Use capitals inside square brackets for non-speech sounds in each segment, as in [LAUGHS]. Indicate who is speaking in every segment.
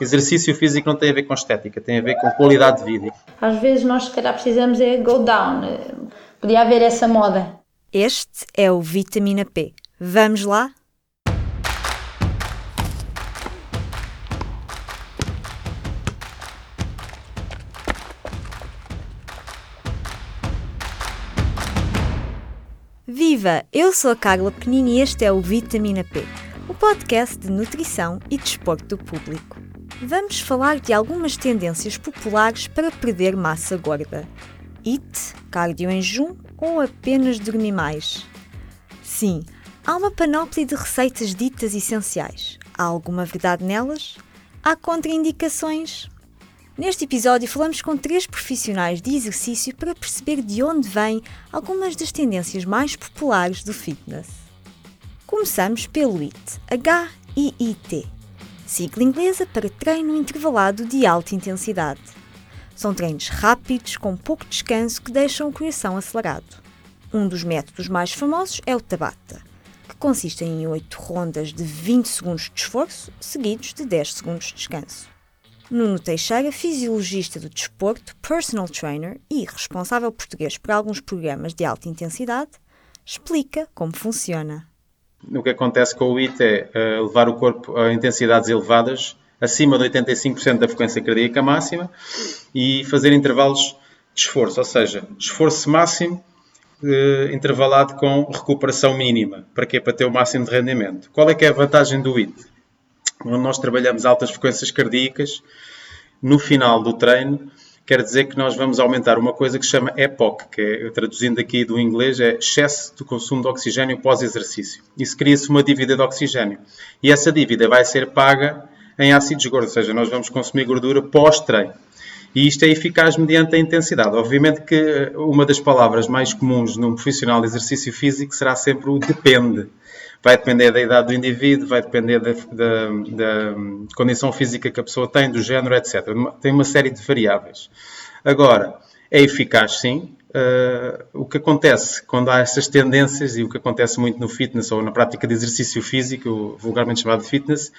Speaker 1: Exercício físico não tem a ver com estética, tem a ver com qualidade de vida.
Speaker 2: Às vezes nós se calhar precisamos é go down. Podia haver essa moda.
Speaker 3: Este é o Vitamina P. Vamos lá? Viva! Eu sou a Carla Penin e este é o Vitamina P, o podcast de nutrição e desporto do público. Vamos falar de algumas tendências populares para perder massa gorda. IT, cardio em jejum ou apenas dormir mais? Sim, há uma panóplia de receitas ditas essenciais. Há alguma verdade nelas? Há contraindicações? Neste episódio, falamos com três profissionais de exercício para perceber de onde vêm algumas das tendências mais populares do fitness. Começamos pelo HIIT, H-I-I-T, sigla inglesa para treino intervalado de alta intensidade. São treinos rápidos, com pouco descanso, que deixam o coração acelerado. Um dos métodos mais famosos é o Tabata, que consiste em 8 rondas de 20 segundos de esforço, seguidos de 10 segundos de descanso. Nuno Teixeira, fisiologista do desporto, personal trainer e responsável português por alguns programas de alta intensidade, explica como funciona.
Speaker 1: O que acontece com o IT é uh, levar o corpo a intensidades elevadas, acima de 85% da frequência cardíaca máxima, e fazer intervalos de esforço, ou seja, esforço máximo uh, intervalado com recuperação mínima. Para quê? Para ter o máximo de rendimento. Qual é que é a vantagem do IT? onde nós trabalhamos altas frequências cardíacas, no final do treino, quer dizer que nós vamos aumentar uma coisa que se chama EPOC, que é, traduzindo aqui do inglês, é excesso do consumo de oxigênio pós-exercício. Isso cria-se uma dívida de oxigênio. E essa dívida vai ser paga em ácidos gordos, ou seja, nós vamos consumir gordura pós-treino. E isto é eficaz mediante a intensidade. Obviamente que eh, uma das palavras mais comuns num profissional de exercício físico será sempre o depende. Vai depender da idade do indivíduo, vai depender da, da, da condição física que a pessoa tem, do género, etc. Tem uma série de variáveis. Agora, é eficaz sim. Uh, o que acontece quando há essas tendências, e o que acontece muito no fitness ou na prática de exercício físico, vulgarmente chamado de fitness,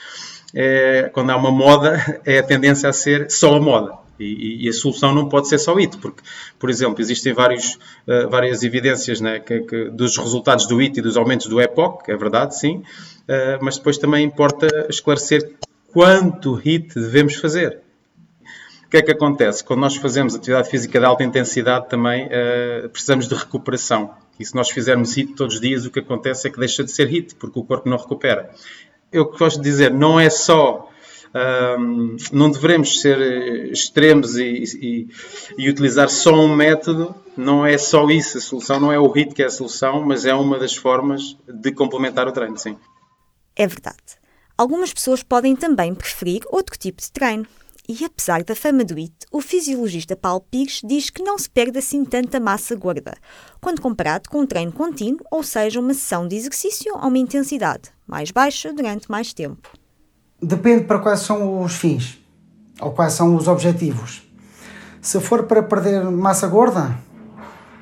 Speaker 1: é, quando há uma moda, [LAUGHS] é a tendência a ser só a moda. E, e, a solução não pode ser só IT, porque, por exemplo, existem vários, uh, várias evidências né, que, que, dos resultados do IT e dos aumentos do EPOC, é verdade, sim, uh, mas depois também importa esclarecer quanto HIT devemos fazer. O que é que acontece? Quando nós fazemos atividade física de alta intensidade, também uh, precisamos de recuperação. E se nós fizermos HIT todos os dias, o que acontece é que deixa de ser HIT, porque o corpo não recupera. Eu gosto de dizer, não é só um, não devemos ser extremos e, e, e, utilizar só um método. Não é só isso a solução, não é o HIT que é a solução, mas é uma das formas de complementar o treino, sim.
Speaker 3: É verdade. Algumas pessoas podem também preferir outro tipo de treino. E apesar da fama do IT, o fisiologista Paulo Pires diz que não se perde assim tanta massa gorda, quando comparado com um treino contínuo, ou seja, uma sessão de exercício a uma intensidade mais baixa durante mais tempo
Speaker 4: depende para quais são os fins ou quais são os objetivos. Se for para perder massa gorda,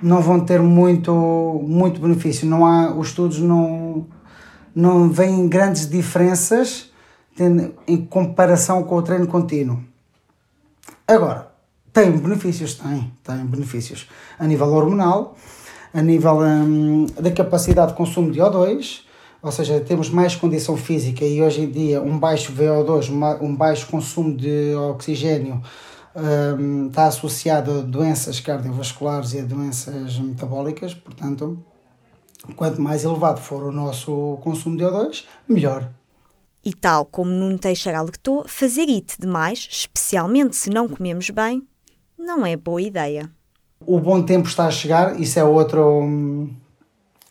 Speaker 4: não vão ter muito, muito benefício. Não há, os estudos não, não veem grandes diferenças em comparação com o treino contínuo. Agora, tem benefícios, tem, tem benefícios a nível hormonal, a nível hum, da capacidade de consumo de O2, ou seja, temos mais condição física e hoje em dia um baixo VO2, um baixo consumo de oxigênio um, está associado a doenças cardiovasculares e a doenças metabólicas, portanto, quanto mais elevado for o nosso consumo de O2, melhor.
Speaker 3: E tal como Nuno Teixeira alertou, fazer IT demais, especialmente se não comemos bem, não é boa ideia.
Speaker 4: O bom tempo está a chegar, isso é outro, hum,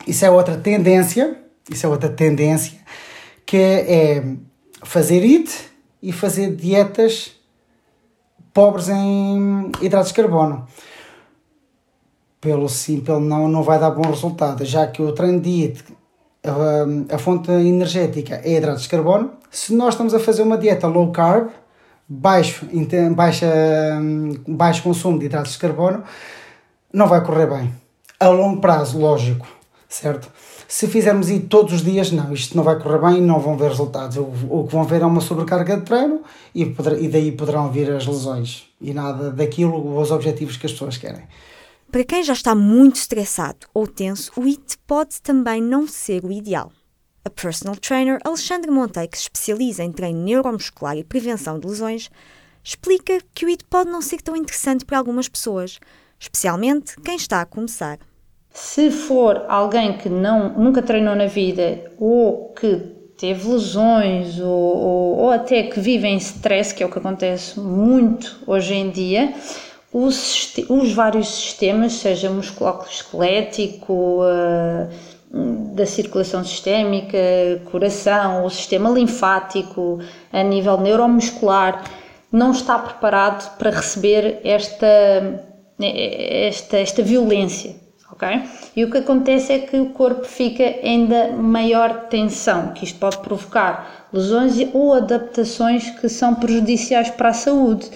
Speaker 4: isso é outra tendência isso é outra tendência, que é fazer IT e fazer dietas pobres em hidratos de carbono. Pelo simples não, não vai dar bom resultado, já que o treino de IT, a, a fonte energética é hidratos de carbono. Se nós estamos a fazer uma dieta low carb, baixo, baixa, baixo consumo de hidratos de carbono, não vai correr bem. A longo prazo, lógico, certo? Se fizermos isso todos os dias, não, isto não vai correr bem e não vão ver resultados. O, o que vão ver é uma sobrecarga de treino e, poder, e daí poderão vir as lesões e nada daquilo, os objetivos que as pessoas querem.
Speaker 3: Para quem já está muito estressado ou tenso, o IT pode também não ser o ideal. A personal trainer Alexandre Montei, que se especializa em treino neuromuscular e prevenção de lesões, explica que o IT pode não ser tão interessante para algumas pessoas, especialmente quem está a começar.
Speaker 2: Se for alguém que não, nunca treinou na vida ou que teve lesões ou, ou, ou até que vive em stress, que é o que acontece muito hoje em dia, os, os vários sistemas, seja musculoesquelético, uh, da circulação sistémica, coração, o sistema linfático, a nível neuromuscular, não está preparado para receber esta, esta, esta violência. Okay? E o que acontece é que o corpo fica ainda maior tensão, que isto pode provocar lesões ou adaptações que são prejudiciais para a saúde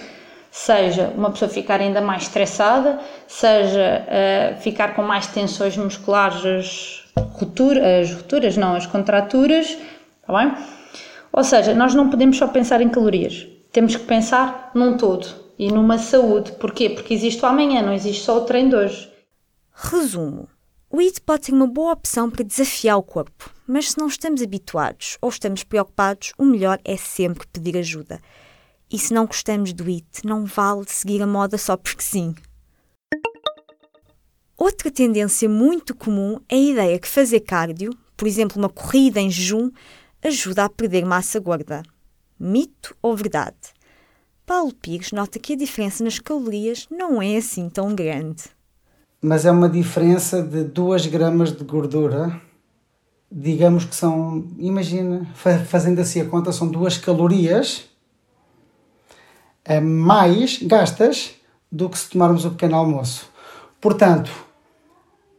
Speaker 2: seja uma pessoa ficar ainda mais estressada, seja uh, ficar com mais tensões musculares, as rupturas, as rupturas, não, as contraturas, está bem? Ou seja, nós não podemos só pensar em calorias, temos que pensar num todo e numa saúde. Porquê? Porque existe o amanhã, não existe só o treino de hoje.
Speaker 3: Resumo. O IT pode ser uma boa opção para desafiar o corpo, mas se não estamos habituados ou estamos preocupados, o melhor é sempre pedir ajuda. E se não gostamos do IT, não vale seguir a moda só porque sim. Outra tendência muito comum é a ideia que fazer cardio, por exemplo, uma corrida em jejum, ajuda a perder massa gorda. Mito ou verdade? Paulo Pires nota que a diferença nas calorias não é assim tão grande.
Speaker 4: Mas é uma diferença de 2 gramas de gordura. Digamos que são, imagina, fazendo assim a conta, são duas calorias mais gastas do que se tomarmos o pequeno almoço. Portanto,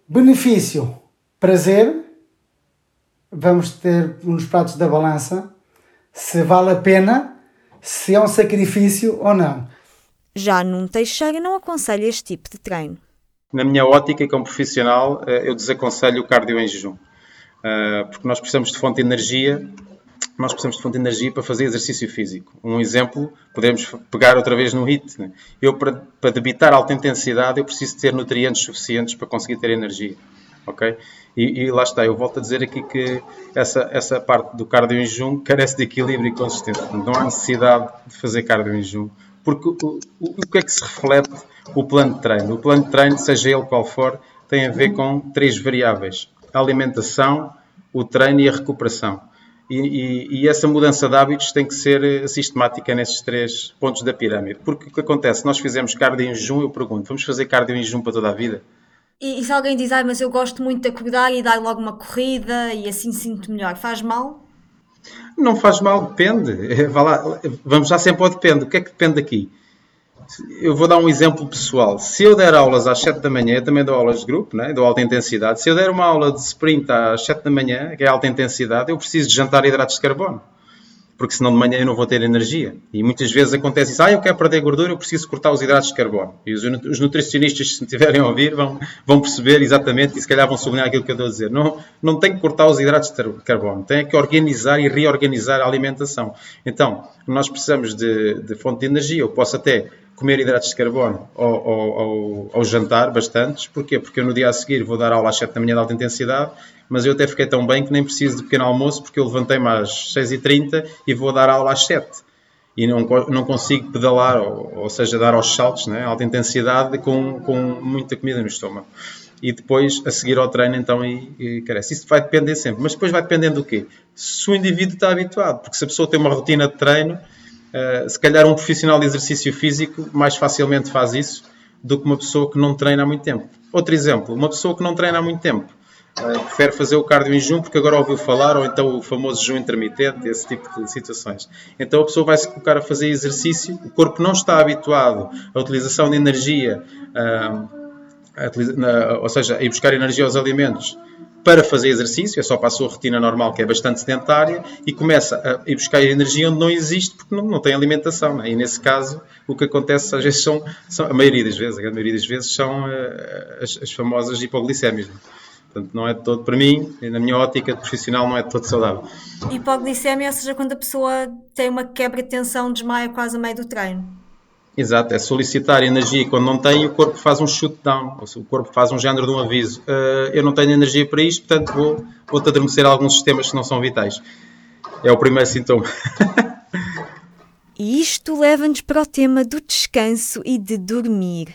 Speaker 4: benefício, prazer, vamos ter nos pratos da balança se vale a pena, se é um sacrifício ou não.
Speaker 3: Já num Teixeira não aconselho este tipo de treino.
Speaker 1: Na minha ótica, como profissional, eh, eu desaconselho o cardio em jejum. Eh, porque nós precisamos de fonte de energia nós precisamos de fonte de energia para fazer exercício físico. Um exemplo, podemos pegar outra vez no HIT. Né? Eu, para, para debitar alta intensidade, eu preciso ter nutrientes suficientes para conseguir ter energia. Ok? E, e, lá está, eu volto a dizer aqui que essa, essa parte do cardio em jejum carece de equilíbrio e consistência. Não há necessidade de fazer cardio em jejum. Porque o, o, o que é que se reflete o plano de treino? O plano de treino, seja ele qual for, tem a ver com três variáveis: a alimentação, o treino e a recuperação. E, e, e, essa mudança de hábitos tem que ser eh, sistemática nesses três pontos da pirâmide. Porque o que acontece? Nós fizemos cardio em jejum, eu pergunto, vamos fazer cardio em jejum para toda a vida?
Speaker 3: E, e se alguém diz, ah, mas eu gosto muito de acordar e dar logo uma corrida e assim sinto melhor, faz mal?
Speaker 1: Não faz mal, depende. [LAUGHS] Lá, vamos já sempre ao depende. O que é que depende aqui? Eu vou dar um exemplo pessoal. Se eu der aulas às 7 da manhã, eu também dou aulas de grupo, né? dou alta intensidade. Se eu der uma aula de sprint às 7 da manhã, que é alta intensidade, eu preciso de jantar hidratos de carbono. Porque senão de manhã eu não vou ter energia. E muitas vezes acontece isso. Ah, eu quero perder gordura, eu preciso cortar os hidratos de carbono. E os, nutricionistas, se tiverem a ouvir, vão, vão perceber exatamente e se calhar vão sublinhar aquilo que eu estou a dizer. Não, não tem que cortar os hidratos de carbono. Tem que organizar e reorganizar a alimentação. Então, nós precisamos de, de fonte de energia. Eu posso até comer hidratos de carbono ao, ao, ao, ao, jantar, bastantes. Porquê? Porque eu no dia a seguir vou dar aula às 7 da manhã de alta intensidade, mas eu até fiquei tão bem que nem preciso de pequeno almoço, porque eu levantei-me às 6h30 e vou dar aula às 7 e não, não consigo pedalar, ou, ou seja, dar aos saltos, né, alta intensidade, com, com muita comida no estômago. E depois, a seguir ao treino, então, e, e. Isso vai depender sempre. Mas depois vai dependendo do quê? Se o indivíduo está habituado. Porque se a pessoa tem uma rotina de treino, Uh, se calhar um profissional de exercício físico mais facilmente faz isso do que uma pessoa que não treina há muito tempo. Outro exemplo, uma pessoa que não treina há muito tempo uh, prefere fazer o cardio em jejum porque agora ouviu falar, ou então o famoso jejum intermitente, esse tipo de situações. Então a pessoa vai se colocar a fazer exercício, o corpo não está habituado à utilização de energia, uh, a, ou seja, a ir buscar energia aos alimentos para fazer exercício, é só para a sua rotina normal, que é bastante sedentária, e começa a ir buscar energia onde não existe, porque não, não tem alimentação. Né? E nesse caso, o que acontece às vezes são, são, a maioria das vezes, a maioria das vezes, são uh, as, as, famosas hipoglicémias. Né? Portanto, não é todo, para mim, na minha ótica profissional, não é todo saudável.
Speaker 3: Hipoglicemia, ou seja, quando a pessoa tem uma quebra de tensão, desmaia quase a meio do treino.
Speaker 1: Exato, é solicitar energia e quando não tem, o corpo faz um shutdown, o corpo faz um género de um aviso. Uh, eu não tenho energia para isto, portanto vou, vou-te adormecer alguns sistemas que não são vitais. É o primeiro sintoma. [LAUGHS]
Speaker 3: e isto leva-nos para o tema do descanso e de dormir.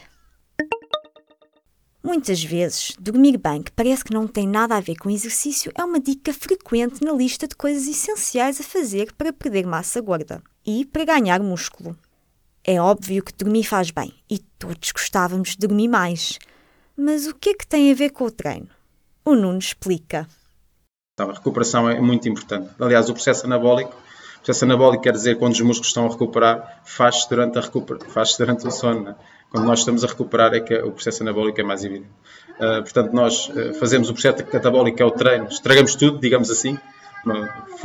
Speaker 3: Muitas vezes, dormir bem, que parece que não tem nada a ver com exercício, é uma dica frequente na lista de coisas essenciais a fazer para perder massa gorda e para ganhar músculo. É óbvio que dormir faz bem e todos gostávamos de dormir mais. Mas o que é que tem a ver com o treino? O Nuno explica.
Speaker 1: Então, a recuperação é muito importante. Aliás, o processo anabólico, o processo anabólico quer dizer quando os músculos estão a recuperar, faz-se durante, a recupera, faz durante o sono. Né? quando nós estamos a recuperar é que o processo anabólico é mais evidente. Uh, portanto, nós uh, fazemos o processo catabólico, que é o treino, estragamos tudo, digamos assim,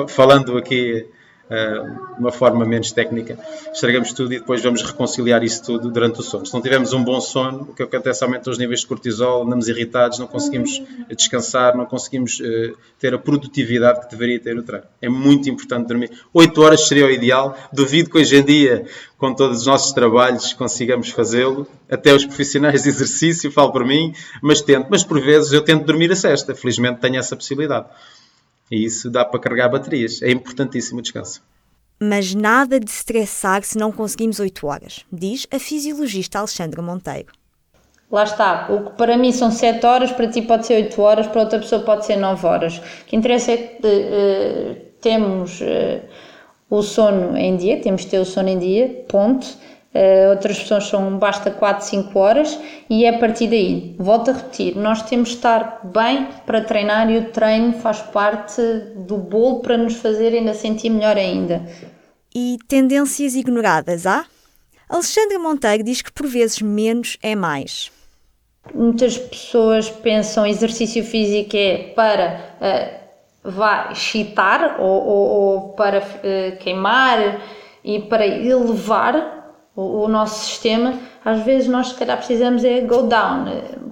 Speaker 1: falando aqui de uma forma menos técnica, estragamos tudo e depois vamos reconciliar isso tudo durante o sono. Se não tivermos um bom sono, o que acontece aumenta os níveis de cortisol, andamos irritados, não conseguimos descansar, não conseguimos uh, ter a produtividade que deveria ter o treino. É muito importante dormir. 8 horas seria o ideal. Duvido que hoje em dia, com todos os nossos trabalhos, consigamos fazê-lo. Até os profissionais de exercício, falo por mim, mas tento. Mas por vezes eu tento dormir a sexta. Felizmente tenho essa possibilidade. E isso dá para carregar baterias. É importantíssimo o descanso.
Speaker 3: Mas nada de estressar se não conseguimos 8 horas, diz a fisiologista Alexandra Monteiro.
Speaker 2: Lá está, o que para mim são 7 horas, para ti pode ser 8 horas, para outra pessoa pode ser 9 horas. O que interessa é que uh, temos uh, o sono em dia, temos de ter o sono em dia, ponto Uh, outras pessoas são basta 4, 5 horas e é a partir daí. Volto a repetir, nós temos de estar bem para treinar e o treino faz parte do bolo para nos fazer ainda sentir melhor ainda.
Speaker 3: E tendências ignoradas, há? Alexandra Monteiro diz que por vezes menos é mais.
Speaker 2: Muitas pessoas pensam exercício físico é para uh, vá excitar ou, ou, ou para uh, queimar e para elevar o, o, nosso sistema, às vezes nós se calhar precisamos é go down,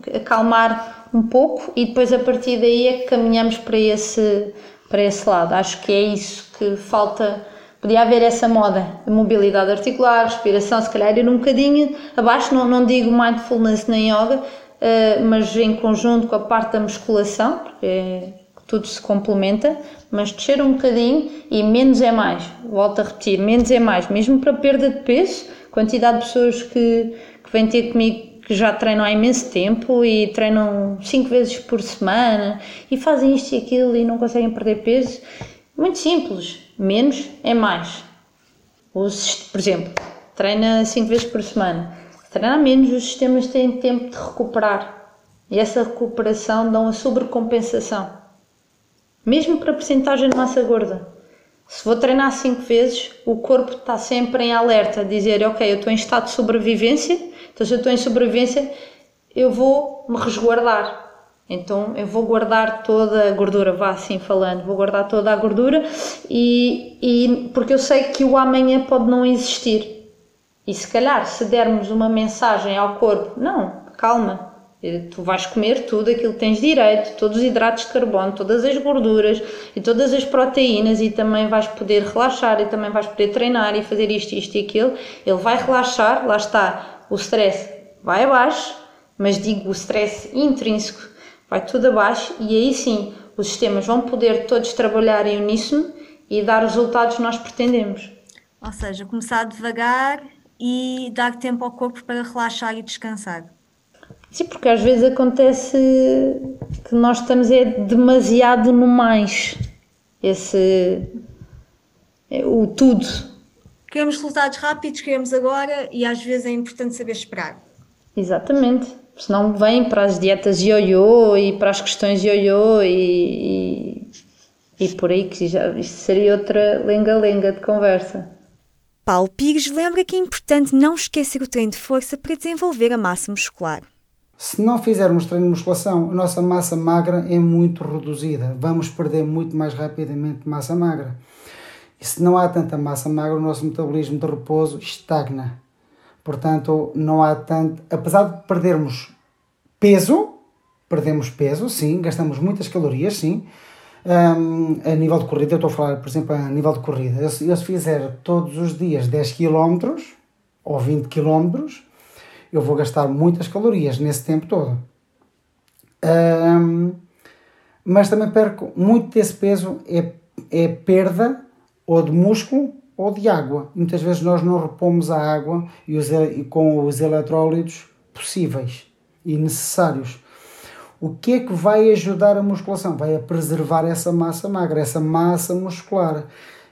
Speaker 2: é acalmar um pouco e depois a partir daí é que caminhamos para esse, para esse lado. Acho que é isso que falta. Podia haver essa moda, mobilidade articular, respiração, se calhar ir um bocadinho abaixo, não, não digo mindfulness nem yoga, uh, mas em conjunto com a parte da musculação, porque é, tudo se complementa, mas descer um bocadinho e menos é mais. Volto a repetir, menos é mais, mesmo para perda de peso quantidade de pessoas que, que vêm ter comigo que já treinam há imenso tempo e treinam 5 vezes por semana e fazem isto e aquilo e não conseguem perder peso. Muito simples, menos é mais. Os, por exemplo, treina 5 vezes por semana. Treinar menos, os sistemas têm tempo de recuperar. E essa recuperação dá uma sobrecompensação. Mesmo para a percentagem de massa gorda. Se vou treinar cinco vezes, o corpo está sempre em alerta, a dizer, ok, eu estou em estado de sobrevivência, então se eu estou em sobrevivência, eu vou me resguardar. Então eu vou guardar toda a gordura, vá assim falando, vou guardar toda a gordura e, e porque eu sei que o amanhã pode não existir. E se calhar se dermos uma mensagem ao corpo, não, calma, Tu vais comer tudo aquilo que tens direito, todos os hidratos de carbono, todas as gorduras e todas as proteínas, e também vais poder relaxar e também vais poder treinar e fazer isto, isto e aquilo. Ele vai relaxar, lá está, o stress vai abaixo, mas digo o stress intrínseco vai tudo abaixo, e aí sim os sistemas vão poder todos trabalhar em uníssono e dar os resultados que nós pretendemos.
Speaker 3: Ou seja, começar devagar e dar tempo ao corpo para relaxar e descansar.
Speaker 2: Sim, porque às vezes acontece que nós estamos é demasiado no mais. Esse. É, o tudo.
Speaker 3: Queremos resultados rápidos, queremos agora e às vezes é importante saber esperar.
Speaker 2: Exatamente. Senão vem para as dietas ioiô e para as questões ioiô e, e, e por aí que já isto seria outra lenga-lenga de conversa.
Speaker 3: Paulo Pires lembra que é importante não esquecer o treino de força para desenvolver a massa muscular.
Speaker 4: Se não fizermos treino de musculação, a nossa massa magra é muito reduzida. Vamos perder muito mais rapidamente massa magra. E se não há tanta massa magra, o nosso metabolismo de repouso estagna. Portanto, não há tanto. Apesar de perdermos peso, perdemos peso, sim, gastamos muitas calorias, sim. Um, a nível de corrida, eu estou a falar, por exemplo, a nível de corrida, eu, eu se fizer todos os dias 10 km ou 20 km, eu vou gastar muitas calorias nesse tempo todo. Um, mas também perco muito desse peso, é, é perda ou de músculo ou de água. Muitas vezes nós não repomos a água e os, com os eletrólitos possíveis e necessários. O que é que vai ajudar a musculação? Vai a preservar essa massa magra, essa massa muscular.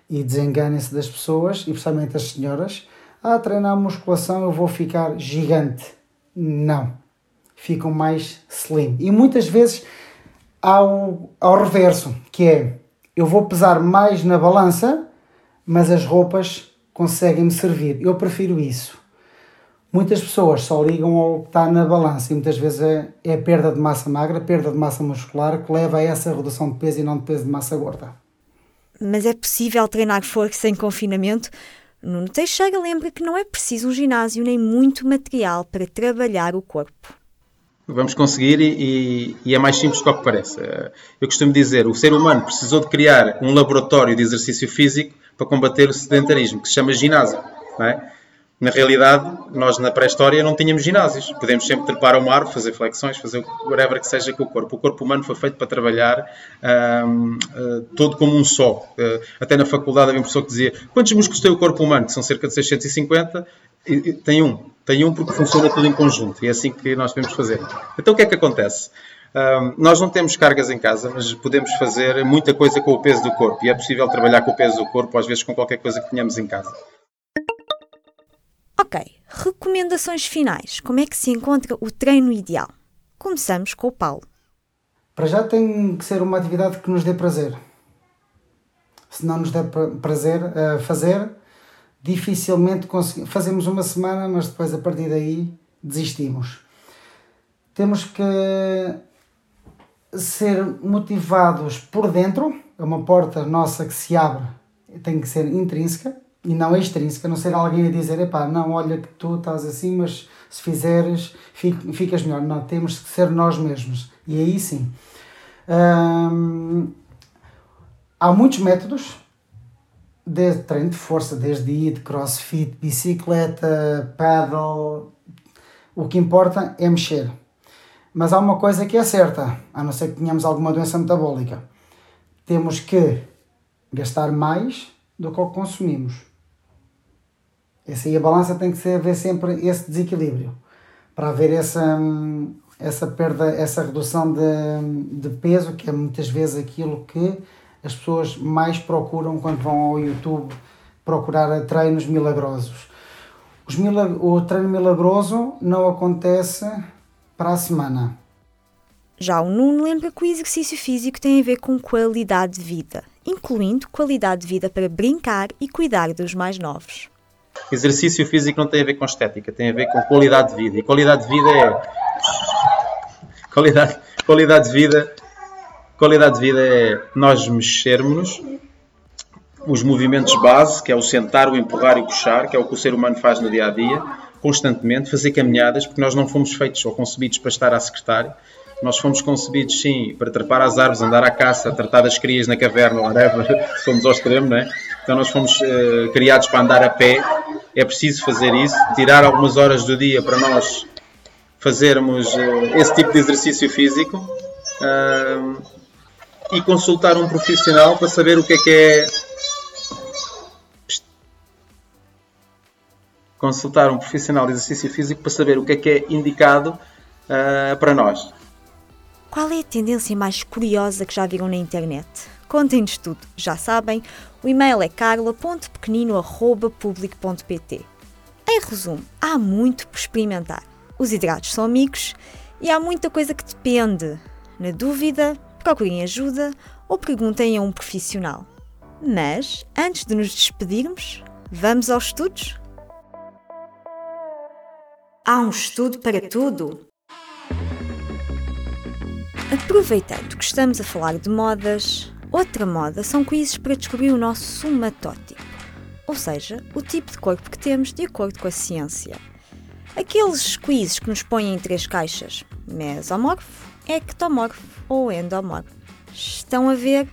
Speaker 4: E desenganem-se das pessoas, e principalmente as senhoras, ah, treinar musculação eu vou ficar gigante. Não. Ficam mais slim. E muitas vezes ao, ao reverso, que é eu vou pesar mais na balança, mas as roupas conseguem-me servir. Eu prefiro isso. Muitas pessoas só ligam ao que está na balança e muitas vezes é, é perda de massa magra, perda de massa muscular que leva a essa redução de peso e não de peso de massa gorda.
Speaker 3: Mas é possível treinar força em confinamento? Nuno Teixeira lembra que não é preciso um ginásio nem muito material para trabalhar o corpo.
Speaker 1: Vamos conseguir e, e, é mais simples do que parece. Eu costumo dizer, o ser humano precisou de criar um laboratório de exercício físico para combater o sedentarismo, que se chama ginásio. É? Na realidade, nós na pré-história não tínhamos ginásios. Podemos sempre trepar uma árvore, fazer flexões, fazer whatever que seja com o corpo. O corpo humano foi feito para trabalhar um, uh, eh, todo como um só. Uh, até na faculdade havia um professor que dizia quantos músculos tem o corpo humano? Que são cerca de 650. E, e, tem um. Tem um porque funciona tudo em conjunto. E é assim que nós devemos fazer. Então o que é que acontece? Um, nós não temos cargas em casa, mas podemos fazer muita coisa com o peso do corpo. E é possível trabalhar com o peso do corpo, às vezes com qualquer coisa que tenhamos em casa.
Speaker 3: Ok, recomendações finais. Como é que se encontra o treino ideal? Começamos com o Paulo.
Speaker 4: Para já tem que ser uma atividade que nos dê prazer. Se não nos der prazer a fazer, dificilmente conseguimos. Fazemos uma semana, mas depois a partir daí desistimos. Temos que ser motivados por dentro. É uma porta nossa que se abre, tem que ser intrínseca e não extrínseca, não ser alguém a dizer, epá, não, olha que tu estás assim, mas se fizeres ficas melhor. Não, temos que ser nós mesmos. E aí sim. Hum, há muitos métodos de treino de força, desde IT, crossfit, bicicleta, paddle. O que importa é mexer. Mas há uma coisa que é certa, a não ser que tenhamos alguma doença metabólica. Temos que gastar mais do que o que consumimos. Essa aí a balança tem que ser, haver sempre esse desequilíbrio para haver essa, essa perda, essa redução de, de peso, que é muitas vezes aquilo que as pessoas mais procuram quando vão ao YouTube procurar treinos milagrosos. Os milag o treino milagroso não acontece para a semana.
Speaker 3: Já o Nuno lembra que o exercício físico tem a ver com qualidade de vida, incluindo qualidade de vida para brincar e cuidar dos mais novos.
Speaker 1: Exercício físico não tem a ver com estética, tem a ver com qualidade de vida. E qualidade de vida é. Qualidade, qualidade de vida. Qualidade de vida é nós mexermos os movimentos base, que é o sentar, o empurrar e o puxar, que é o que o ser humano faz no dia a dia, constantemente, fazer caminhadas, porque nós não fomos feitos ou concebidos para estar à secretária. Nós fomos concebidos, sim, para trepar às árvores, andar à caça, tratar das crias na caverna, whatever, [LAUGHS] fomos ao extremo, não é? Então nós fomos uh, criados para andar a pé, é preciso fazer isso, tirar algumas horas do dia para nós fazermos uh, esse tipo de exercício físico uh, e consultar um profissional para saber o que é que é. Consultar um profissional de exercício físico para saber o que é que é indicado para nós.
Speaker 3: Qual é a tendência mais curiosa que já viram na internet? Contem-nos tudo, já sabem, o e-mail é carla.pequenino.public.pt. Em resumo, há muito por experimentar. Os hidratos são amigos e há muita coisa que depende. Na dúvida, procurem ajuda ou perguntem a um profissional. Mas, antes de nos despedirmos, vamos aos estudos? Há um estudo para tudo! Aproveitando que estamos a falar de modas, outra moda são quizzes para descobrir o nosso somatótipo, ou seja, o tipo de corpo que temos de acordo com a ciência. Aqueles quizzes que nos põem em três caixas: mesomorfo, ectomorfo ou endomorfo. Estão a ver?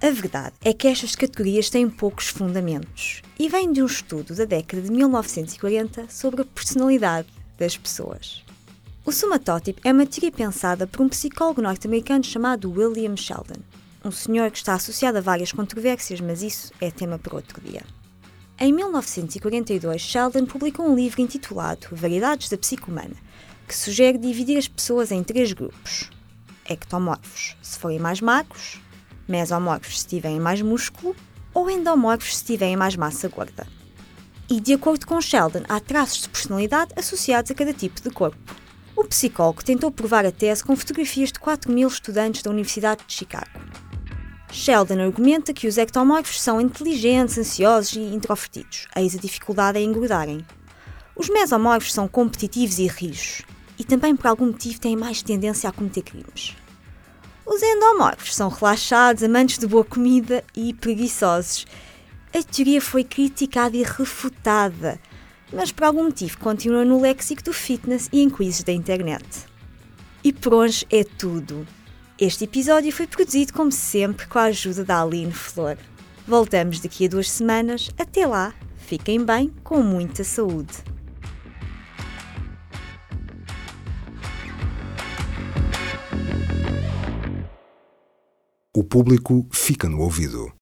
Speaker 3: A verdade é que estas categorias têm poucos fundamentos e vêm de um estudo da década de 1940 sobre a personalidade das pessoas. O somatótipo é uma teoria pensada por um psicólogo norte-americano chamado William Sheldon, um senhor que está associado a várias controvérsias, mas isso é tema para outro dia. Em 1942, Sheldon publicou um livro intitulado Variedades da Psique Humana, que sugere dividir as pessoas em três grupos: ectomorfos, se forem mais magros, mesomorfos, se tiverem mais músculo, ou endomorfos, se tiverem mais massa gorda. E, de acordo com Sheldon, há traços de personalidade associados a cada tipo de corpo. O psicólogo tentou provar a tese com fotografias de 4 mil estudantes da Universidade de Chicago. Sheldon argumenta que os ectomorfos são inteligentes, ansiosos e introvertidos, eis a dificuldade em engordarem. Os mesomorfos são competitivos e rijos, e também por algum motivo têm mais tendência a cometer crimes. Os endomorfos são relaxados, amantes de boa comida e preguiçosos. A teoria foi criticada e refutada, mas por algum motivo continua no léxico do fitness e em quizzes da internet. E por hoje é tudo. Este episódio foi produzido, como sempre, com a ajuda da Aline Flor. Voltamos daqui a duas semanas. Até lá, fiquem bem, com muita saúde.
Speaker 5: O público fica no ouvido.